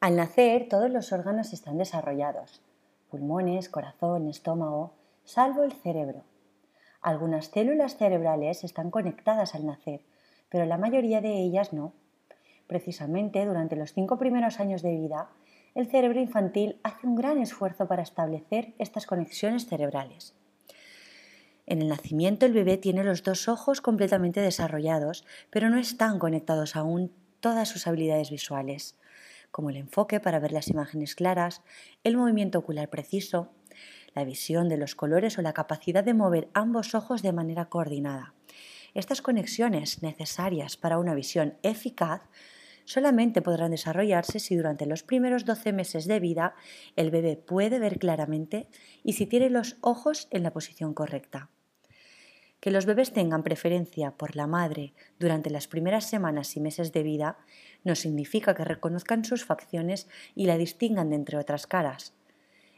Al nacer todos los órganos están desarrollados, pulmones, corazón, estómago, salvo el cerebro. Algunas células cerebrales están conectadas al nacer, pero la mayoría de ellas no. Precisamente durante los cinco primeros años de vida, el cerebro infantil hace un gran esfuerzo para establecer estas conexiones cerebrales. En el nacimiento el bebé tiene los dos ojos completamente desarrollados, pero no están conectados aún todas sus habilidades visuales, como el enfoque para ver las imágenes claras, el movimiento ocular preciso, la visión de los colores o la capacidad de mover ambos ojos de manera coordinada. Estas conexiones necesarias para una visión eficaz solamente podrán desarrollarse si durante los primeros 12 meses de vida el bebé puede ver claramente y si tiene los ojos en la posición correcta. Que los bebés tengan preferencia por la madre durante las primeras semanas y meses de vida no significa que reconozcan sus facciones y la distingan de entre otras caras.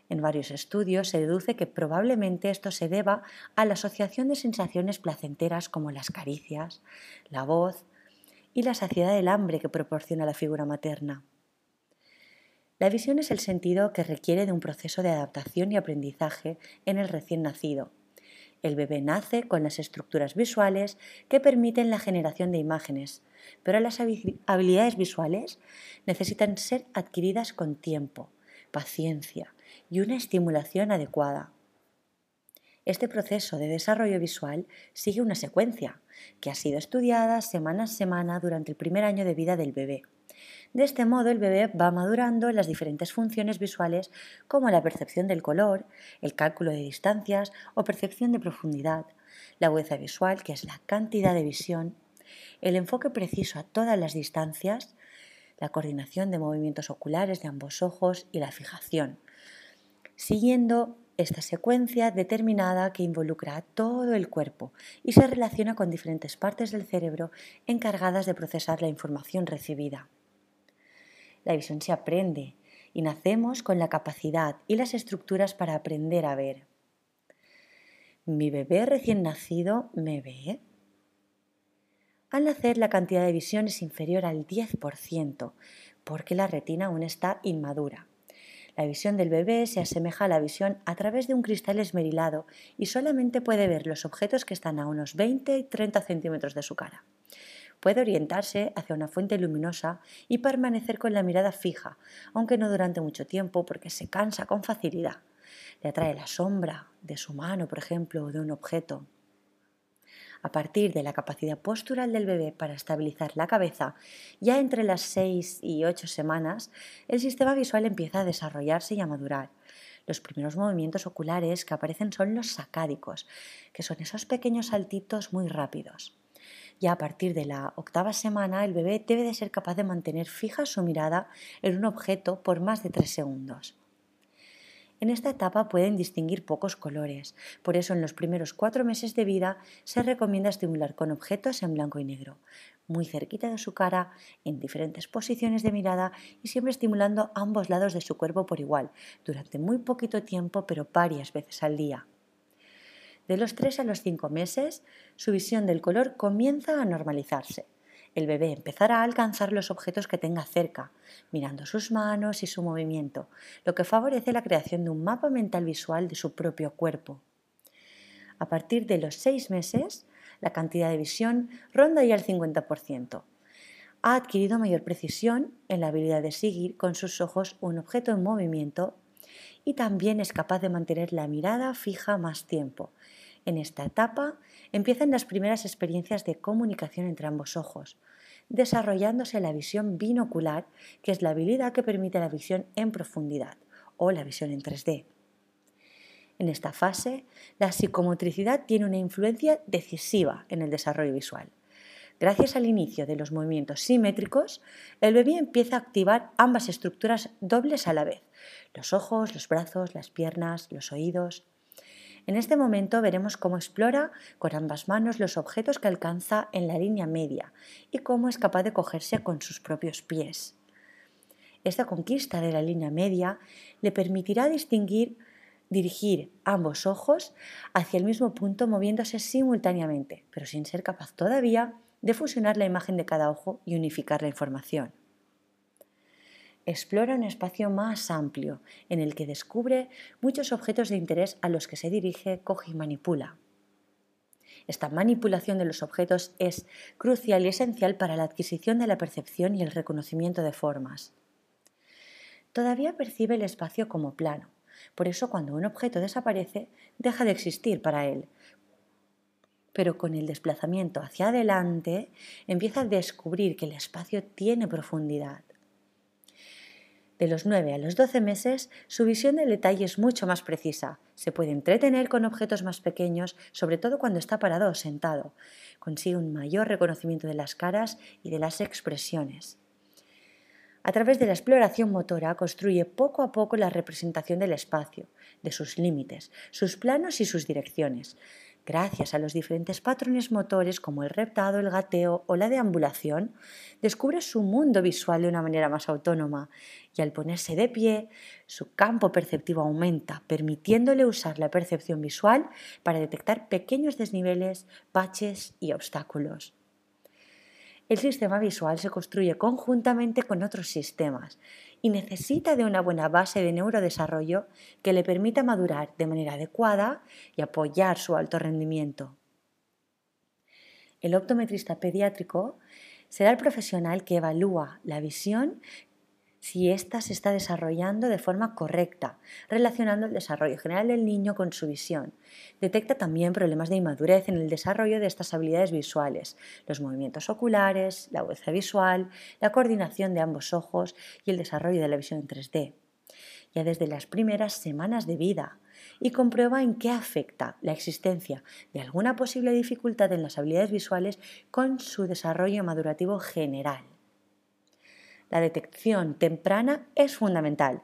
En varios estudios se deduce que probablemente esto se deba a la asociación de sensaciones placenteras como las caricias, la voz y la saciedad del hambre que proporciona la figura materna. La visión es el sentido que requiere de un proceso de adaptación y aprendizaje en el recién nacido. El bebé nace con las estructuras visuales que permiten la generación de imágenes, pero las habilidades visuales necesitan ser adquiridas con tiempo, paciencia y una estimulación adecuada. Este proceso de desarrollo visual sigue una secuencia que ha sido estudiada semana a semana durante el primer año de vida del bebé. De este modo, el bebé va madurando en las diferentes funciones visuales como la percepción del color, el cálculo de distancias o percepción de profundidad, la agudeza visual, que es la cantidad de visión, el enfoque preciso a todas las distancias, la coordinación de movimientos oculares de ambos ojos y la fijación, siguiendo esta secuencia determinada que involucra a todo el cuerpo y se relaciona con diferentes partes del cerebro encargadas de procesar la información recibida. La visión se aprende y nacemos con la capacidad y las estructuras para aprender a ver. ¿Mi bebé recién nacido me ve? Al nacer la cantidad de visión es inferior al 10% porque la retina aún está inmadura. La visión del bebé se asemeja a la visión a través de un cristal esmerilado y solamente puede ver los objetos que están a unos 20 y 30 centímetros de su cara. Puede orientarse hacia una fuente luminosa y permanecer con la mirada fija, aunque no durante mucho tiempo porque se cansa con facilidad. Le atrae la sombra de su mano, por ejemplo, o de un objeto a partir de la capacidad postural del bebé para estabilizar la cabeza, ya entre las 6 y 8 semanas, el sistema visual empieza a desarrollarse y a madurar. Los primeros movimientos oculares que aparecen son los sacádicos, que son esos pequeños saltitos muy rápidos. Ya a partir de la octava semana, el bebé debe de ser capaz de mantener fija su mirada en un objeto por más de 3 segundos. En esta etapa pueden distinguir pocos colores, por eso en los primeros cuatro meses de vida se recomienda estimular con objetos en blanco y negro, muy cerquita de su cara, en diferentes posiciones de mirada y siempre estimulando ambos lados de su cuerpo por igual, durante muy poquito tiempo pero varias veces al día. De los 3 a los 5 meses, su visión del color comienza a normalizarse el bebé empezará a alcanzar los objetos que tenga cerca, mirando sus manos y su movimiento, lo que favorece la creación de un mapa mental visual de su propio cuerpo. A partir de los seis meses, la cantidad de visión ronda ya el 50%. Ha adquirido mayor precisión en la habilidad de seguir con sus ojos un objeto en movimiento y también es capaz de mantener la mirada fija más tiempo, en esta etapa empiezan las primeras experiencias de comunicación entre ambos ojos, desarrollándose la visión binocular, que es la habilidad que permite la visión en profundidad o la visión en 3D. En esta fase, la psicomotricidad tiene una influencia decisiva en el desarrollo visual. Gracias al inicio de los movimientos simétricos, el bebé empieza a activar ambas estructuras dobles a la vez, los ojos, los brazos, las piernas, los oídos. En este momento veremos cómo explora con ambas manos los objetos que alcanza en la línea media y cómo es capaz de cogerse con sus propios pies. Esta conquista de la línea media le permitirá distinguir, dirigir ambos ojos hacia el mismo punto moviéndose simultáneamente, pero sin ser capaz todavía de fusionar la imagen de cada ojo y unificar la información. Explora un espacio más amplio en el que descubre muchos objetos de interés a los que se dirige, coge y manipula. Esta manipulación de los objetos es crucial y esencial para la adquisición de la percepción y el reconocimiento de formas. Todavía percibe el espacio como plano, por eso cuando un objeto desaparece, deja de existir para él. Pero con el desplazamiento hacia adelante, empieza a descubrir que el espacio tiene profundidad. De los 9 a los 12 meses, su visión del detalle es mucho más precisa. Se puede entretener con objetos más pequeños, sobre todo cuando está parado o sentado. Consigue un mayor reconocimiento de las caras y de las expresiones. A través de la exploración motora construye poco a poco la representación del espacio, de sus límites, sus planos y sus direcciones. Gracias a los diferentes patrones motores como el reptado, el gateo o la deambulación, descubre su mundo visual de una manera más autónoma y al ponerse de pie, su campo perceptivo aumenta, permitiéndole usar la percepción visual para detectar pequeños desniveles, baches y obstáculos. El sistema visual se construye conjuntamente con otros sistemas y necesita de una buena base de neurodesarrollo que le permita madurar de manera adecuada y apoyar su alto rendimiento. El optometrista pediátrico será el profesional que evalúa la visión si ésta se está desarrollando de forma correcta, relacionando el desarrollo general del niño con su visión. Detecta también problemas de inmadurez en el desarrollo de estas habilidades visuales, los movimientos oculares, la agudeza visual, la coordinación de ambos ojos y el desarrollo de la visión en 3D. Ya desde las primeras semanas de vida, y comprueba en qué afecta la existencia de alguna posible dificultad en las habilidades visuales con su desarrollo madurativo general. La detección temprana es fundamental,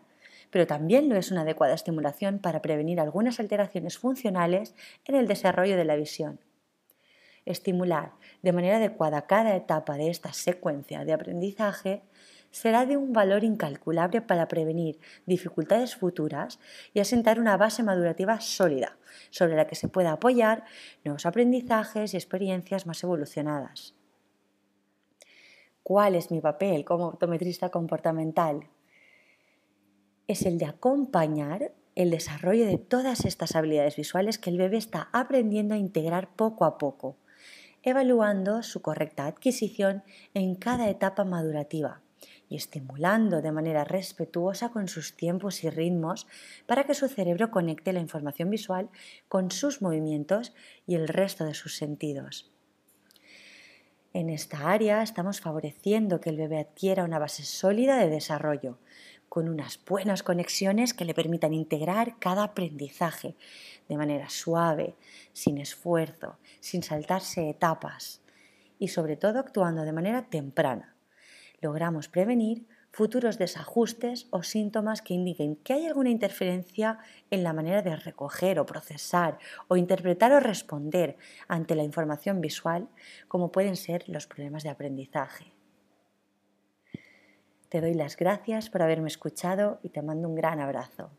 pero también lo es una adecuada estimulación para prevenir algunas alteraciones funcionales en el desarrollo de la visión. Estimular de manera adecuada cada etapa de esta secuencia de aprendizaje será de un valor incalculable para prevenir dificultades futuras y asentar una base madurativa sólida sobre la que se pueda apoyar nuevos aprendizajes y experiencias más evolucionadas cuál es mi papel como optometrista comportamental, es el de acompañar el desarrollo de todas estas habilidades visuales que el bebé está aprendiendo a integrar poco a poco, evaluando su correcta adquisición en cada etapa madurativa y estimulando de manera respetuosa con sus tiempos y ritmos para que su cerebro conecte la información visual con sus movimientos y el resto de sus sentidos. En esta área estamos favoreciendo que el bebé adquiera una base sólida de desarrollo, con unas buenas conexiones que le permitan integrar cada aprendizaje de manera suave, sin esfuerzo, sin saltarse etapas y sobre todo actuando de manera temprana. Logramos prevenir futuros desajustes o síntomas que indiquen que hay alguna interferencia en la manera de recoger o procesar o interpretar o responder ante la información visual, como pueden ser los problemas de aprendizaje. Te doy las gracias por haberme escuchado y te mando un gran abrazo.